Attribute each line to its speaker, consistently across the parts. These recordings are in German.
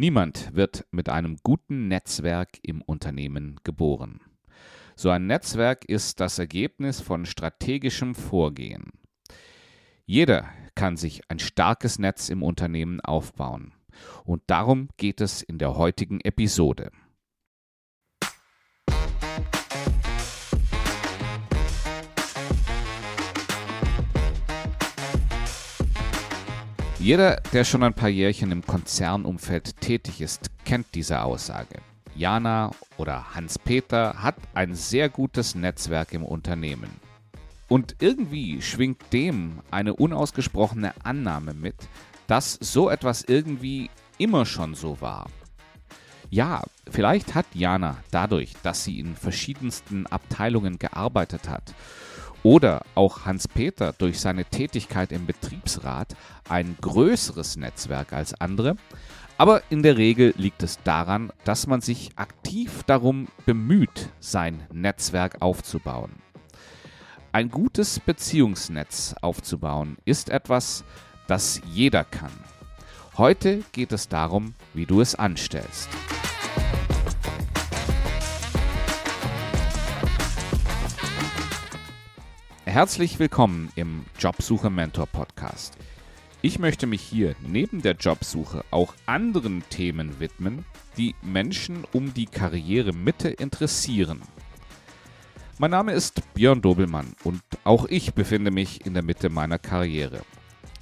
Speaker 1: Niemand wird mit einem guten Netzwerk im Unternehmen geboren. So ein Netzwerk ist das Ergebnis von strategischem Vorgehen. Jeder kann sich ein starkes Netz im Unternehmen aufbauen. Und darum geht es in der heutigen Episode. Jeder, der schon ein paar Jährchen im Konzernumfeld tätig ist, kennt diese Aussage. Jana oder Hans-Peter hat ein sehr gutes Netzwerk im Unternehmen. Und irgendwie schwingt dem eine unausgesprochene Annahme mit, dass so etwas irgendwie immer schon so war. Ja, vielleicht hat Jana dadurch, dass sie in verschiedensten Abteilungen gearbeitet hat oder auch Hans-Peter durch seine Tätigkeit im Betriebsrat ein größeres Netzwerk als andere. Aber in der Regel liegt es daran, dass man sich aktiv darum bemüht, sein Netzwerk aufzubauen. Ein gutes Beziehungsnetz aufzubauen ist etwas, das jeder kann. Heute geht es darum, wie du es anstellst. Herzlich willkommen im Jobsuche Mentor Podcast. Ich möchte mich hier neben der Jobsuche auch anderen Themen widmen, die Menschen um die Karrieremitte interessieren. Mein Name ist Björn Dobelmann und auch ich befinde mich in der Mitte meiner Karriere.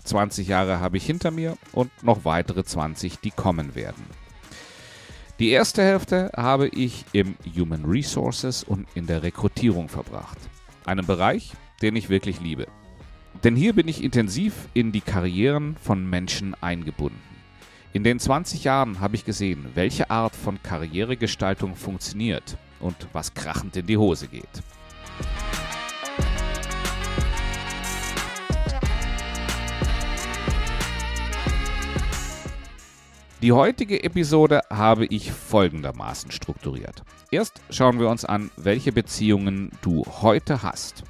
Speaker 1: 20 Jahre habe ich hinter mir und noch weitere 20, die kommen werden. Die erste Hälfte habe ich im Human Resources und in der Rekrutierung verbracht. Einem Bereich, den ich wirklich liebe. Denn hier bin ich intensiv in die Karrieren von Menschen eingebunden. In den 20 Jahren habe ich gesehen, welche Art von Karrieregestaltung funktioniert und was krachend in die Hose geht. Die heutige Episode habe ich folgendermaßen strukturiert. Erst schauen wir uns an, welche Beziehungen du heute hast.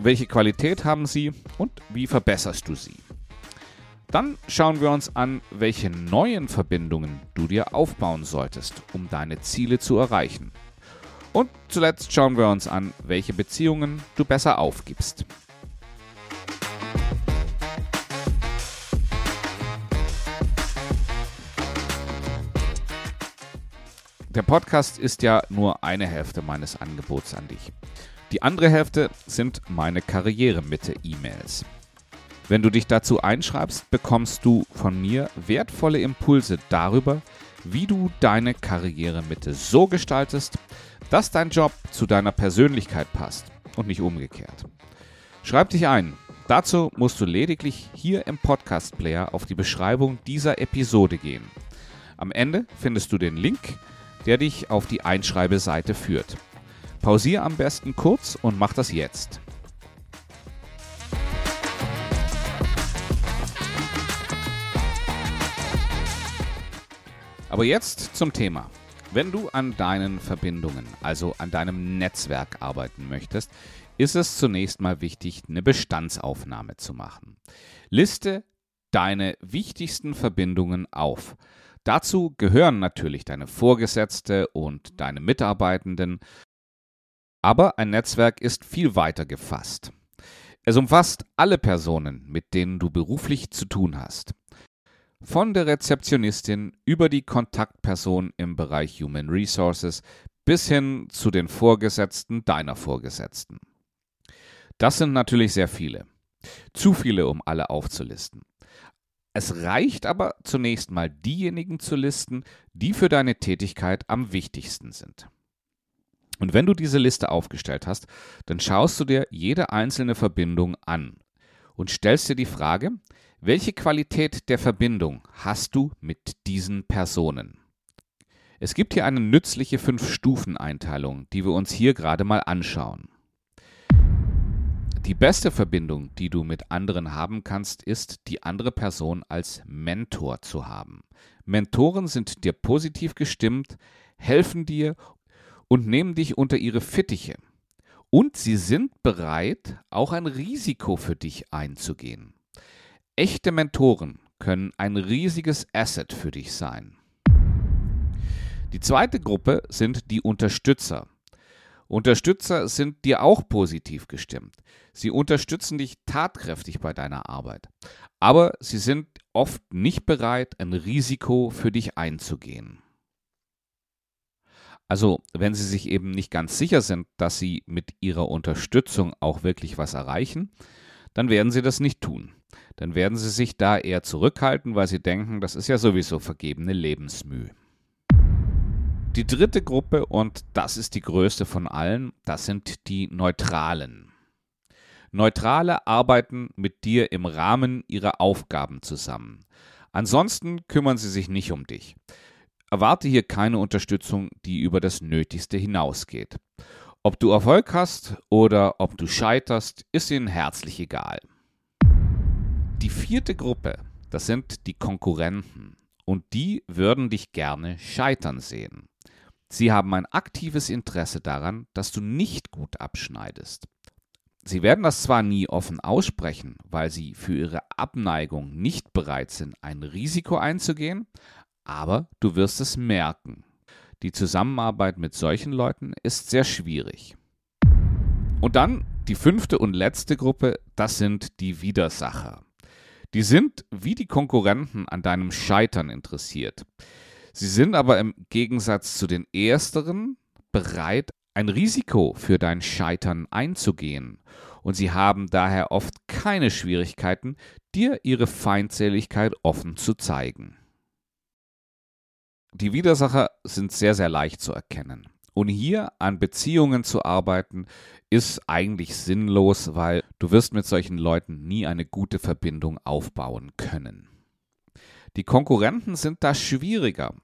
Speaker 1: Welche Qualität haben sie und wie verbesserst du sie? Dann schauen wir uns an, welche neuen Verbindungen du dir aufbauen solltest, um deine Ziele zu erreichen. Und zuletzt schauen wir uns an, welche Beziehungen du besser aufgibst. Der Podcast ist ja nur eine Hälfte meines Angebots an dich. Die andere Hälfte sind meine Karrieremitte-E-Mails. Wenn du dich dazu einschreibst, bekommst du von mir wertvolle Impulse darüber, wie du deine Karrieremitte so gestaltest, dass dein Job zu deiner Persönlichkeit passt und nicht umgekehrt. Schreib dich ein. Dazu musst du lediglich hier im Podcast-Player auf die Beschreibung dieser Episode gehen. Am Ende findest du den Link, der dich auf die Einschreibeseite führt. Pausier am besten kurz und mach das jetzt. Aber jetzt zum Thema. Wenn du an deinen Verbindungen, also an deinem Netzwerk arbeiten möchtest, ist es zunächst mal wichtig, eine Bestandsaufnahme zu machen. Liste deine wichtigsten Verbindungen auf. Dazu gehören natürlich deine Vorgesetzte und deine Mitarbeitenden, aber ein Netzwerk ist viel weiter gefasst. Es umfasst alle Personen, mit denen du beruflich zu tun hast. Von der Rezeptionistin über die Kontaktperson im Bereich Human Resources bis hin zu den Vorgesetzten deiner Vorgesetzten. Das sind natürlich sehr viele. Zu viele, um alle aufzulisten. Es reicht aber zunächst mal diejenigen zu listen, die für deine Tätigkeit am wichtigsten sind. Und wenn du diese Liste aufgestellt hast, dann schaust du dir jede einzelne Verbindung an und stellst dir die Frage, welche Qualität der Verbindung hast du mit diesen Personen? Es gibt hier eine nützliche Fünf-Stufen-Einteilung, die wir uns hier gerade mal anschauen. Die beste Verbindung, die du mit anderen haben kannst, ist, die andere Person als Mentor zu haben. Mentoren sind dir positiv gestimmt, helfen dir und nehmen dich unter ihre Fittiche. Und sie sind bereit, auch ein Risiko für dich einzugehen. Echte Mentoren können ein riesiges Asset für dich sein. Die zweite Gruppe sind die Unterstützer. Unterstützer sind dir auch positiv gestimmt. Sie unterstützen dich tatkräftig bei deiner Arbeit. Aber sie sind oft nicht bereit, ein Risiko für dich einzugehen. Also, wenn sie sich eben nicht ganz sicher sind, dass sie mit ihrer Unterstützung auch wirklich was erreichen, dann werden sie das nicht tun. Dann werden sie sich da eher zurückhalten, weil sie denken, das ist ja sowieso vergebene Lebensmüh. Die dritte Gruppe, und das ist die größte von allen, das sind die Neutralen. Neutrale arbeiten mit dir im Rahmen ihrer Aufgaben zusammen. Ansonsten kümmern sie sich nicht um dich. Erwarte hier keine Unterstützung, die über das Nötigste hinausgeht. Ob du Erfolg hast oder ob du scheiterst, ist ihnen herzlich egal. Die vierte Gruppe, das sind die Konkurrenten. Und die würden dich gerne scheitern sehen. Sie haben ein aktives Interesse daran, dass du nicht gut abschneidest. Sie werden das zwar nie offen aussprechen, weil sie für ihre Abneigung nicht bereit sind, ein Risiko einzugehen, aber du wirst es merken. Die Zusammenarbeit mit solchen Leuten ist sehr schwierig. Und dann die fünfte und letzte Gruppe, das sind die Widersacher. Die sind wie die Konkurrenten an deinem Scheitern interessiert. Sie sind aber im Gegensatz zu den ersteren bereit, ein Risiko für dein Scheitern einzugehen. Und sie haben daher oft keine Schwierigkeiten, dir ihre Feindseligkeit offen zu zeigen. Die Widersacher sind sehr, sehr leicht zu erkennen. Und hier an Beziehungen zu arbeiten, ist eigentlich sinnlos, weil du wirst mit solchen Leuten nie eine gute Verbindung aufbauen können. Die Konkurrenten sind da schwieriger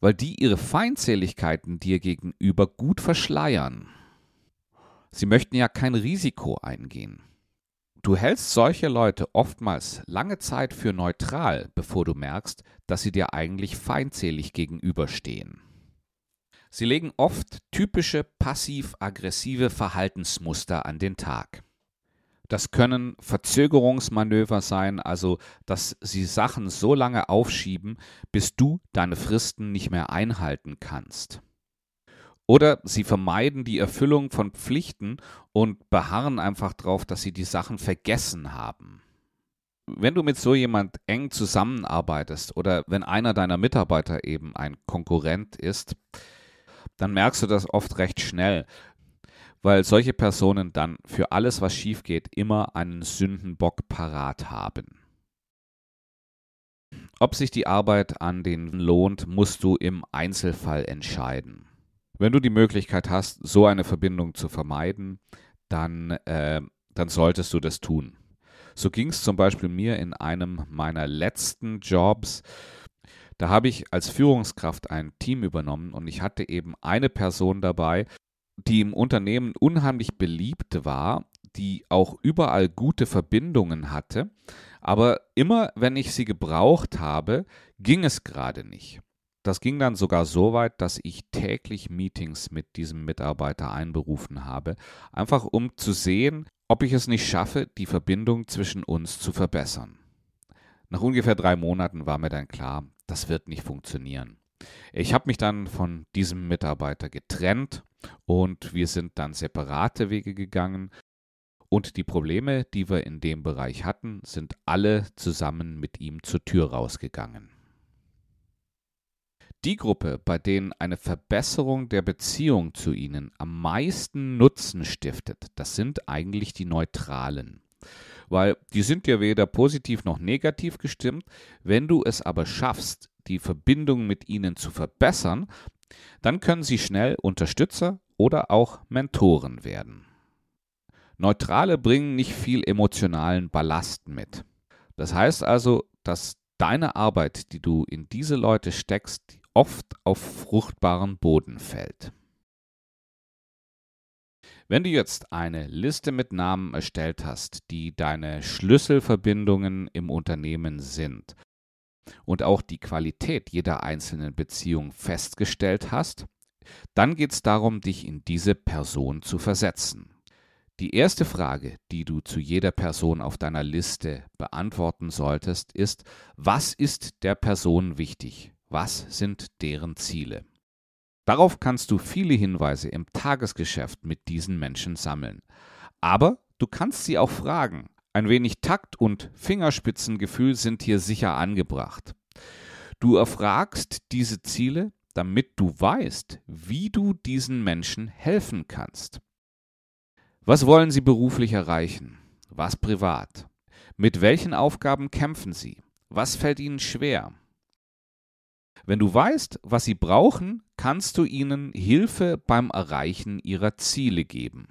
Speaker 1: weil die ihre Feindseligkeiten dir gegenüber gut verschleiern. Sie möchten ja kein Risiko eingehen. Du hältst solche Leute oftmals lange Zeit für neutral, bevor du merkst, dass sie dir eigentlich feindselig gegenüberstehen. Sie legen oft typische passiv-aggressive Verhaltensmuster an den Tag. Das können Verzögerungsmanöver sein, also dass sie Sachen so lange aufschieben, bis du deine Fristen nicht mehr einhalten kannst. Oder sie vermeiden die Erfüllung von Pflichten und beharren einfach darauf, dass sie die Sachen vergessen haben. Wenn du mit so jemand eng zusammenarbeitest oder wenn einer deiner Mitarbeiter eben ein Konkurrent ist, dann merkst du das oft recht schnell weil solche Personen dann für alles, was schief geht, immer einen Sündenbock parat haben. Ob sich die Arbeit an den lohnt, musst du im Einzelfall entscheiden. Wenn du die Möglichkeit hast, so eine Verbindung zu vermeiden, dann, äh, dann solltest du das tun. So ging es zum Beispiel mir in einem meiner letzten Jobs. Da habe ich als Führungskraft ein Team übernommen und ich hatte eben eine Person dabei, die im Unternehmen unheimlich beliebt war, die auch überall gute Verbindungen hatte, aber immer wenn ich sie gebraucht habe, ging es gerade nicht. Das ging dann sogar so weit, dass ich täglich Meetings mit diesem Mitarbeiter einberufen habe, einfach um zu sehen, ob ich es nicht schaffe, die Verbindung zwischen uns zu verbessern. Nach ungefähr drei Monaten war mir dann klar, das wird nicht funktionieren. Ich habe mich dann von diesem Mitarbeiter getrennt und wir sind dann separate Wege gegangen. Und die Probleme, die wir in dem Bereich hatten, sind alle zusammen mit ihm zur Tür rausgegangen. Die Gruppe, bei denen eine Verbesserung der Beziehung zu ihnen am meisten Nutzen stiftet, das sind eigentlich die Neutralen. Weil die sind ja weder positiv noch negativ gestimmt. Wenn du es aber schaffst, die Verbindung mit ihnen zu verbessern, dann können sie schnell Unterstützer oder auch Mentoren werden. Neutrale bringen nicht viel emotionalen Ballast mit. Das heißt also, dass deine Arbeit, die du in diese Leute steckst, oft auf fruchtbaren Boden fällt. Wenn du jetzt eine Liste mit Namen erstellt hast, die deine Schlüsselverbindungen im Unternehmen sind und auch die Qualität jeder einzelnen Beziehung festgestellt hast, dann geht es darum, dich in diese Person zu versetzen. Die erste Frage, die du zu jeder Person auf deiner Liste beantworten solltest, ist, was ist der Person wichtig? Was sind deren Ziele? Darauf kannst du viele Hinweise im Tagesgeschäft mit diesen Menschen sammeln. Aber du kannst sie auch fragen. Ein wenig Takt und Fingerspitzengefühl sind hier sicher angebracht. Du erfragst diese Ziele, damit du weißt, wie du diesen Menschen helfen kannst. Was wollen sie beruflich erreichen? Was privat? Mit welchen Aufgaben kämpfen sie? Was fällt ihnen schwer? Wenn du weißt, was sie brauchen, kannst du ihnen Hilfe beim Erreichen ihrer Ziele geben.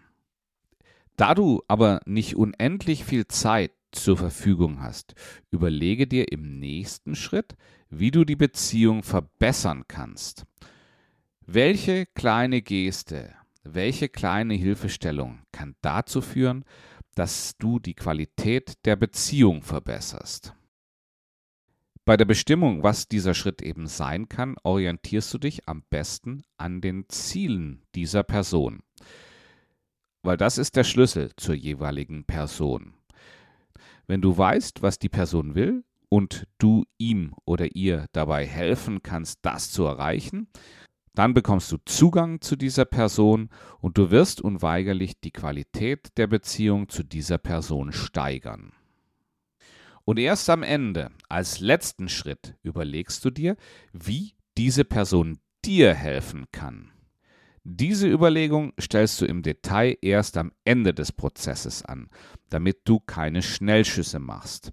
Speaker 1: Da du aber nicht unendlich viel Zeit zur Verfügung hast, überlege dir im nächsten Schritt, wie du die Beziehung verbessern kannst. Welche kleine Geste, welche kleine Hilfestellung kann dazu führen, dass du die Qualität der Beziehung verbesserst? Bei der Bestimmung, was dieser Schritt eben sein kann, orientierst du dich am besten an den Zielen dieser Person weil das ist der Schlüssel zur jeweiligen Person. Wenn du weißt, was die Person will und du ihm oder ihr dabei helfen kannst, das zu erreichen, dann bekommst du Zugang zu dieser Person und du wirst unweigerlich die Qualität der Beziehung zu dieser Person steigern. Und erst am Ende, als letzten Schritt, überlegst du dir, wie diese Person dir helfen kann. Diese Überlegung stellst du im Detail erst am Ende des Prozesses an, damit du keine Schnellschüsse machst.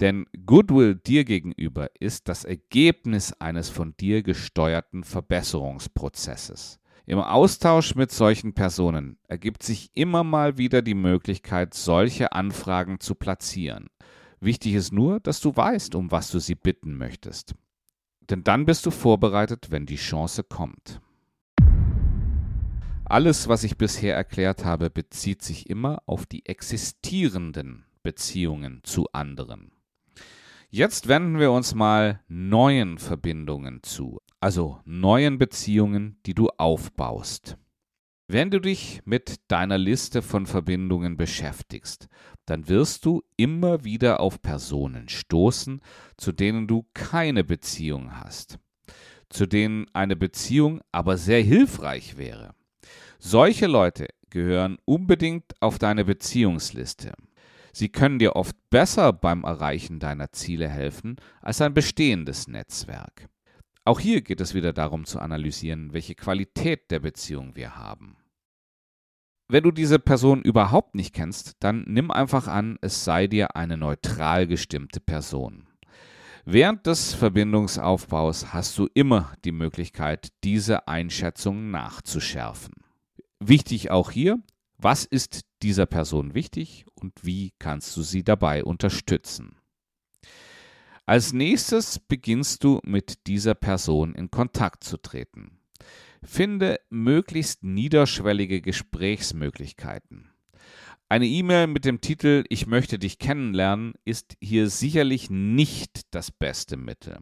Speaker 1: Denn Goodwill dir gegenüber ist das Ergebnis eines von dir gesteuerten Verbesserungsprozesses. Im Austausch mit solchen Personen ergibt sich immer mal wieder die Möglichkeit, solche Anfragen zu platzieren. Wichtig ist nur, dass du weißt, um was du sie bitten möchtest. Denn dann bist du vorbereitet, wenn die Chance kommt. Alles, was ich bisher erklärt habe, bezieht sich immer auf die existierenden Beziehungen zu anderen. Jetzt wenden wir uns mal neuen Verbindungen zu, also neuen Beziehungen, die du aufbaust. Wenn du dich mit deiner Liste von Verbindungen beschäftigst, dann wirst du immer wieder auf Personen stoßen, zu denen du keine Beziehung hast, zu denen eine Beziehung aber sehr hilfreich wäre. Solche Leute gehören unbedingt auf deine Beziehungsliste. Sie können dir oft besser beim Erreichen deiner Ziele helfen als ein bestehendes Netzwerk. Auch hier geht es wieder darum zu analysieren, welche Qualität der Beziehung wir haben. Wenn du diese Person überhaupt nicht kennst, dann nimm einfach an, es sei dir eine neutral gestimmte Person. Während des Verbindungsaufbaus hast du immer die Möglichkeit, diese Einschätzung nachzuschärfen. Wichtig auch hier, was ist dieser Person wichtig und wie kannst du sie dabei unterstützen? Als nächstes beginnst du mit dieser Person in Kontakt zu treten. Finde möglichst niederschwellige Gesprächsmöglichkeiten. Eine E-Mail mit dem Titel Ich möchte dich kennenlernen ist hier sicherlich nicht das beste Mittel.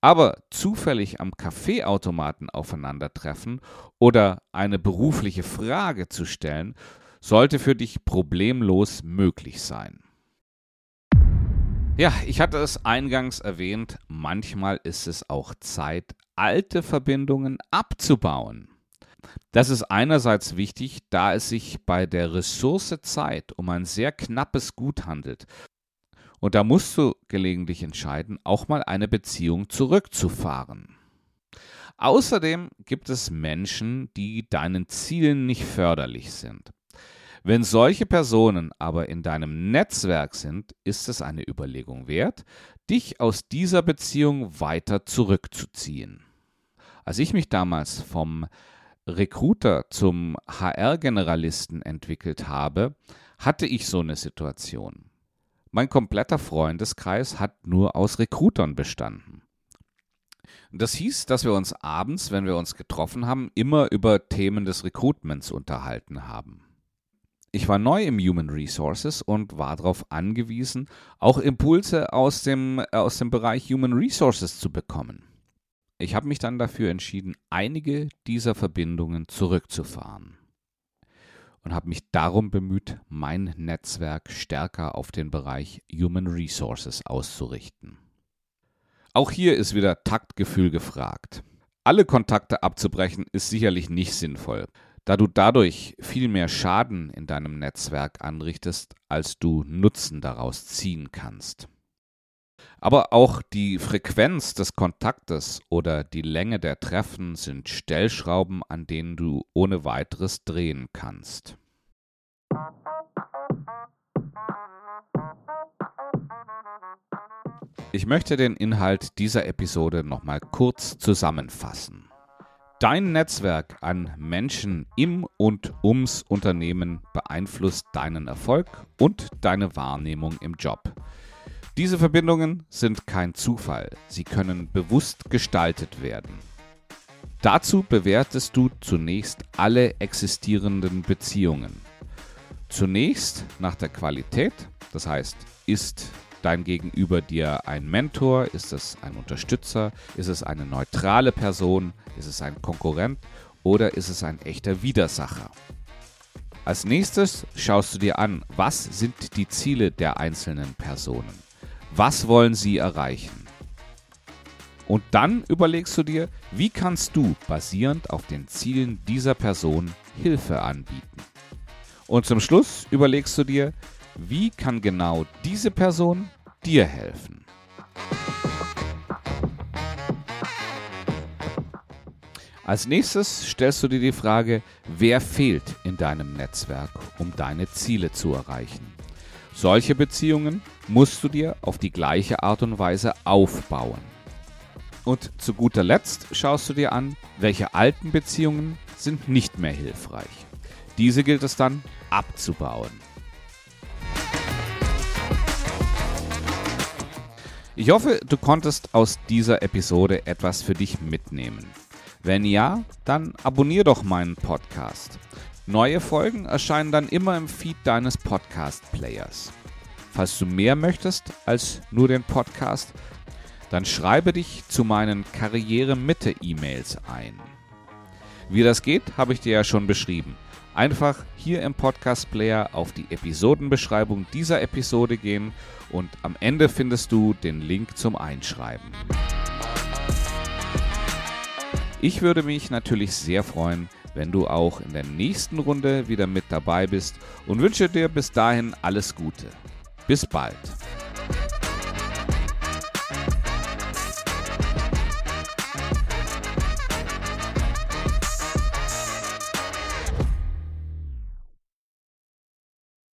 Speaker 1: Aber zufällig am Kaffeeautomaten aufeinandertreffen oder eine berufliche Frage zu stellen, sollte für dich problemlos möglich sein. Ja, ich hatte es eingangs erwähnt, manchmal ist es auch Zeit, alte Verbindungen abzubauen. Das ist einerseits wichtig, da es sich bei der Ressource Zeit um ein sehr knappes Gut handelt und da musst du gelegentlich entscheiden, auch mal eine Beziehung zurückzufahren. Außerdem gibt es Menschen, die deinen Zielen nicht förderlich sind. Wenn solche Personen aber in deinem Netzwerk sind, ist es eine Überlegung wert, dich aus dieser Beziehung weiter zurückzuziehen. Als ich mich damals vom Recruiter zum HR-Generalisten entwickelt habe, hatte ich so eine Situation. Mein kompletter Freundeskreis hat nur aus Rekrutern bestanden. Das hieß, dass wir uns abends, wenn wir uns getroffen haben, immer über Themen des Recruitments unterhalten haben. Ich war neu im Human Resources und war darauf angewiesen, auch Impulse aus dem, aus dem Bereich Human Resources zu bekommen. Ich habe mich dann dafür entschieden, einige dieser Verbindungen zurückzufahren und habe mich darum bemüht, mein Netzwerk stärker auf den Bereich Human Resources auszurichten. Auch hier ist wieder Taktgefühl gefragt. Alle Kontakte abzubrechen ist sicherlich nicht sinnvoll, da du dadurch viel mehr Schaden in deinem Netzwerk anrichtest, als du Nutzen daraus ziehen kannst. Aber auch die Frequenz des Kontaktes oder die Länge der Treffen sind Stellschrauben, an denen du ohne weiteres drehen kannst. Ich möchte den Inhalt dieser Episode nochmal kurz zusammenfassen. Dein Netzwerk an Menschen im und ums Unternehmen beeinflusst deinen Erfolg und deine Wahrnehmung im Job. Diese Verbindungen sind kein Zufall, sie können bewusst gestaltet werden. Dazu bewertest du zunächst alle existierenden Beziehungen. Zunächst nach der Qualität, das heißt, ist dein Gegenüber dir ein Mentor? Ist es ein Unterstützer? Ist es eine neutrale Person? Ist es ein Konkurrent? Oder ist es ein echter Widersacher? Als nächstes schaust du dir an, was sind die Ziele der einzelnen Personen? Was wollen sie erreichen? Und dann überlegst du dir, wie kannst du basierend auf den Zielen dieser Person Hilfe anbieten? Und zum Schluss überlegst du dir, wie kann genau diese Person dir helfen? Als nächstes stellst du dir die Frage, wer fehlt in deinem Netzwerk, um deine Ziele zu erreichen. Solche Beziehungen musst du dir auf die gleiche Art und Weise aufbauen. Und zu guter Letzt schaust du dir an, welche alten Beziehungen sind nicht mehr hilfreich. Diese gilt es dann abzubauen. Ich hoffe, du konntest aus dieser Episode etwas für dich mitnehmen. Wenn ja, dann abonnier doch meinen Podcast. Neue Folgen erscheinen dann immer im Feed deines Podcast-Players. Falls du mehr möchtest als nur den Podcast, dann schreibe dich zu meinen Karriere-Mitte-E-Mails ein. Wie das geht, habe ich dir ja schon beschrieben. Einfach hier im Podcast Player auf die Episodenbeschreibung dieser Episode gehen und am Ende findest du den Link zum Einschreiben. Ich würde mich natürlich sehr freuen, wenn du auch in der nächsten Runde wieder mit dabei bist und wünsche dir bis dahin alles Gute. Bis bald.